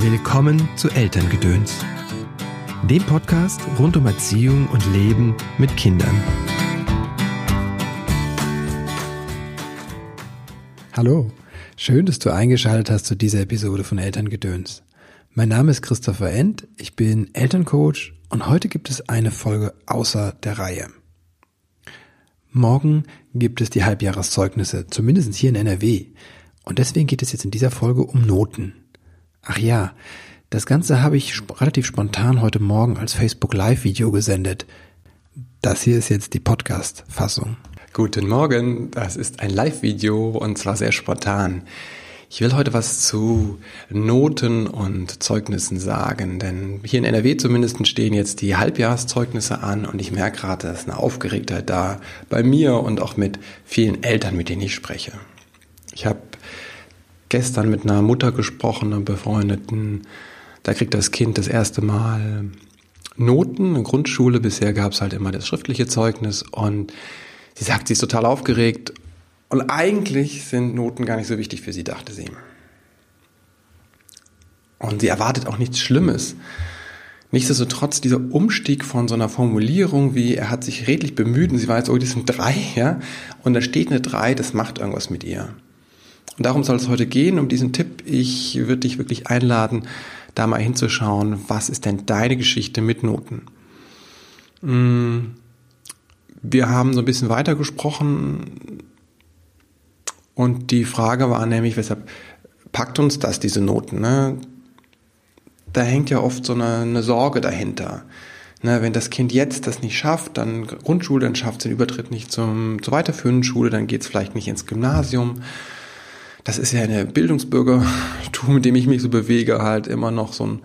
Willkommen zu Elterngedöns, dem Podcast rund um Erziehung und Leben mit Kindern. Hallo, schön, dass du eingeschaltet hast zu dieser Episode von Elterngedöns. Mein Name ist Christopher End, ich bin Elterncoach und heute gibt es eine Folge außer der Reihe. Morgen gibt es die Halbjahreszeugnisse, zumindest hier in NRW. Und deswegen geht es jetzt in dieser Folge um Noten. Ach ja, das Ganze habe ich relativ spontan heute Morgen als Facebook Live-Video gesendet. Das hier ist jetzt die Podcast-Fassung. Guten Morgen, das ist ein Live-Video und zwar sehr spontan. Ich will heute was zu Noten und Zeugnissen sagen, denn hier in NRW zumindest stehen jetzt die Halbjahreszeugnisse an und ich merke gerade, dass eine Aufgeregtheit da bei mir und auch mit vielen Eltern, mit denen ich spreche. Ich habe gestern mit einer Mutter gesprochen, einer befreundeten. Da kriegt das Kind das erste Mal Noten. In Grundschule bisher gab es halt immer das schriftliche Zeugnis und sie sagt, sie ist total aufgeregt und eigentlich sind Noten gar nicht so wichtig für sie, dachte sie. Und sie erwartet auch nichts Schlimmes. Nichtsdestotrotz dieser Umstieg von so einer Formulierung wie, er hat sich redlich bemüht und sie war jetzt, oh, das sind drei, ja, und da steht eine drei, das macht irgendwas mit ihr. Und darum soll es heute gehen, um diesen Tipp. Ich würde dich wirklich einladen, da mal hinzuschauen, was ist denn deine Geschichte mit Noten? Mm, wir haben so ein bisschen weiter gesprochen und die Frage war nämlich, weshalb packt uns das, diese Noten? Ne? Da hängt ja oft so eine, eine Sorge dahinter. Ne, wenn das Kind jetzt das nicht schafft, dann Grundschule, dann schafft es den Übertritt nicht zum, zur weiterführenden Schule, dann geht es vielleicht nicht ins Gymnasium das ist ja eine Bildungsbürgertum, mit dem ich mich so bewege, halt immer noch so ein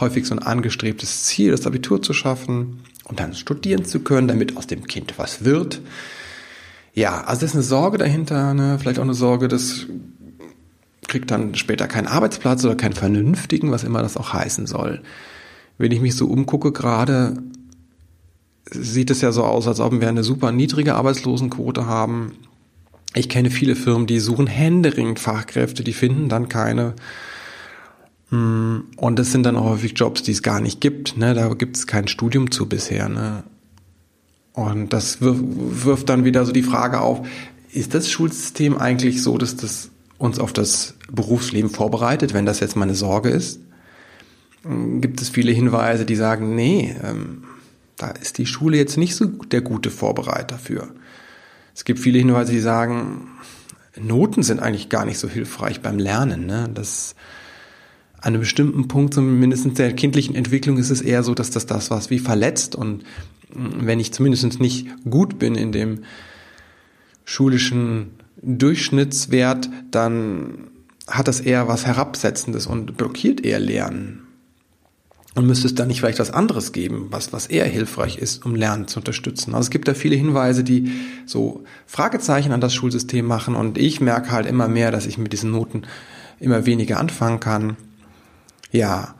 häufig so ein angestrebtes Ziel, das Abitur zu schaffen und dann studieren zu können, damit aus dem Kind was wird. Ja, also das ist eine Sorge dahinter, ne? vielleicht auch eine Sorge, das kriegt dann später keinen Arbeitsplatz oder keinen vernünftigen, was immer das auch heißen soll. Wenn ich mich so umgucke gerade, sieht es ja so aus, als ob wir eine super niedrige Arbeitslosenquote haben. Ich kenne viele Firmen, die suchen händeringend Fachkräfte, die finden dann keine. Hm, und das sind dann auch häufig Jobs, die es gar nicht gibt. Ne? Da gibt es kein Studium zu bisher. Ne? Und das wirft dann wieder so die Frage auf, ist das Schulsystem eigentlich so, dass das uns auf das Berufsleben vorbereitet, wenn das jetzt meine Sorge ist? Hm, gibt es viele Hinweise, die sagen, nee, ähm, da ist die Schule jetzt nicht so der gute Vorbereiter für. Es gibt viele Hinweise, die sagen, Noten sind eigentlich gar nicht so hilfreich beim Lernen. Ne? Das an einem bestimmten Punkt, zumindest der kindlichen Entwicklung, ist es eher so, dass das das was wie verletzt und mm, wenn ich zumindest nicht gut bin in dem schulischen Durchschnittswert, dann hat das eher was Herabsetzendes und blockiert eher Lernen. Und müsste es da nicht vielleicht was anderes geben, was, was eher hilfreich ist, um Lernen zu unterstützen? Also es gibt da viele Hinweise, die so Fragezeichen an das Schulsystem machen und ich merke halt immer mehr, dass ich mit diesen Noten immer weniger anfangen kann. Ja,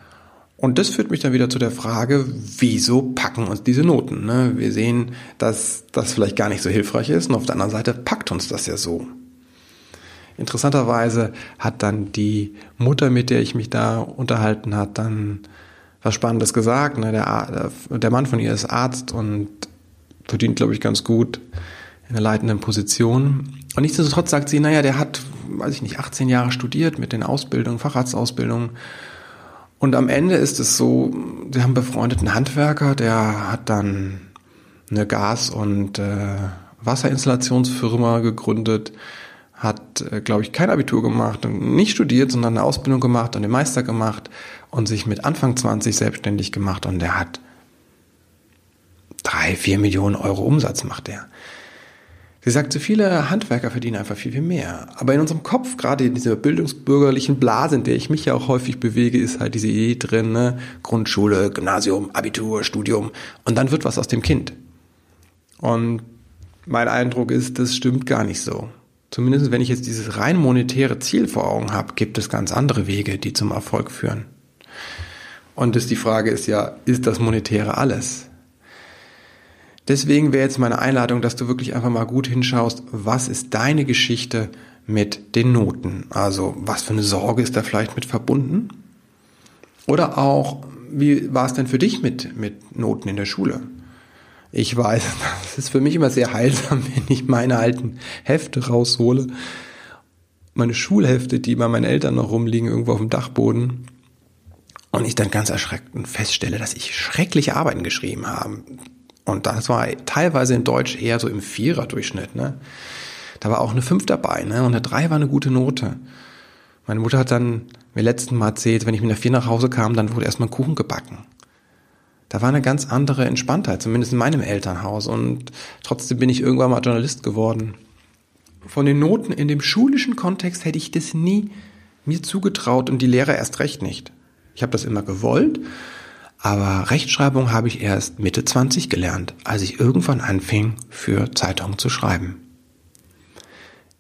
und das führt mich dann wieder zu der Frage, wieso packen uns diese Noten? Ne? Wir sehen, dass das vielleicht gar nicht so hilfreich ist und auf der anderen Seite packt uns das ja so. Interessanterweise hat dann die Mutter, mit der ich mich da unterhalten hat, dann was Spannendes gesagt. Ne? Der, der Mann von ihr ist Arzt und verdient, glaube ich, ganz gut in einer leitenden Position. Und nichtsdestotrotz sagt sie, naja, der hat, weiß ich nicht, 18 Jahre studiert mit den Ausbildungen, Facharztausbildungen. Und am Ende ist es so, sie haben befreundeten Handwerker, der hat dann eine Gas- und äh, Wasserinstallationsfirma gegründet, hat, äh, glaube ich, kein Abitur gemacht und nicht studiert, sondern eine Ausbildung gemacht und den Meister gemacht und sich mit Anfang 20 selbstständig gemacht und der hat drei, vier Millionen Euro Umsatz macht der. Sie sagt, so viele Handwerker verdienen einfach viel, viel mehr. Aber in unserem Kopf, gerade in dieser bildungsbürgerlichen Blase, in der ich mich ja auch häufig bewege, ist halt diese Idee drin, ne? Grundschule, Gymnasium, Abitur, Studium. Und dann wird was aus dem Kind. Und mein Eindruck ist, das stimmt gar nicht so. Zumindest wenn ich jetzt dieses rein monetäre Ziel vor Augen habe, gibt es ganz andere Wege, die zum Erfolg führen. Und das, die Frage ist ja, ist das Monetäre alles? Deswegen wäre jetzt meine Einladung, dass du wirklich einfach mal gut hinschaust, was ist deine Geschichte mit den Noten? Also was für eine Sorge ist da vielleicht mit verbunden? Oder auch, wie war es denn für dich mit, mit Noten in der Schule? Ich weiß, das ist für mich immer sehr heilsam, wenn ich meine alten Hefte raushole. Meine Schulhefte, die bei meinen Eltern noch rumliegen, irgendwo auf dem Dachboden. Und ich dann ganz erschreckt feststelle, dass ich schreckliche Arbeiten geschrieben habe. Und das war teilweise in Deutsch eher so im Vierer-Durchschnitt. Ne? Da war auch eine Fünf dabei ne? und eine Drei war eine gute Note. Meine Mutter hat dann mir letzten Mal erzählt, wenn ich mit einer Vier nach Hause kam, dann wurde erstmal ein Kuchen gebacken. Da war eine ganz andere Entspanntheit, zumindest in meinem Elternhaus. Und trotzdem bin ich irgendwann mal Journalist geworden. Von den Noten in dem schulischen Kontext hätte ich das nie mir zugetraut und die Lehrer erst recht nicht. Ich habe das immer gewollt, aber Rechtschreibung habe ich erst Mitte 20 gelernt, als ich irgendwann anfing, für Zeitungen zu schreiben.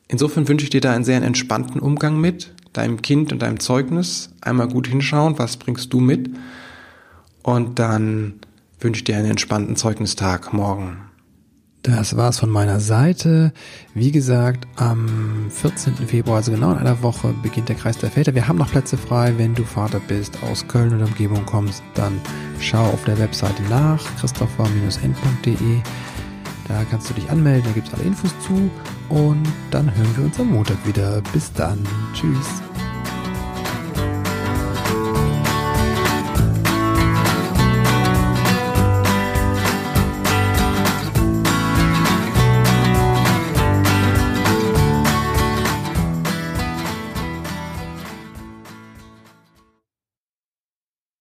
Insofern wünsche ich dir da einen sehr entspannten Umgang mit, deinem Kind und deinem Zeugnis. Einmal gut hinschauen, was bringst du mit? Und dann wünsche ich dir einen entspannten Zeugnistag morgen. Das war's von meiner Seite. Wie gesagt, am 14. Februar, also genau in einer Woche, beginnt der Kreis der Väter. Wir haben noch Plätze frei. Wenn du Vater bist, aus Köln oder Umgebung kommst, dann schau auf der Webseite nach, christopher-end.de. Da kannst du dich anmelden, da gibt's alle Infos zu. Und dann hören wir uns am Montag wieder. Bis dann. Tschüss.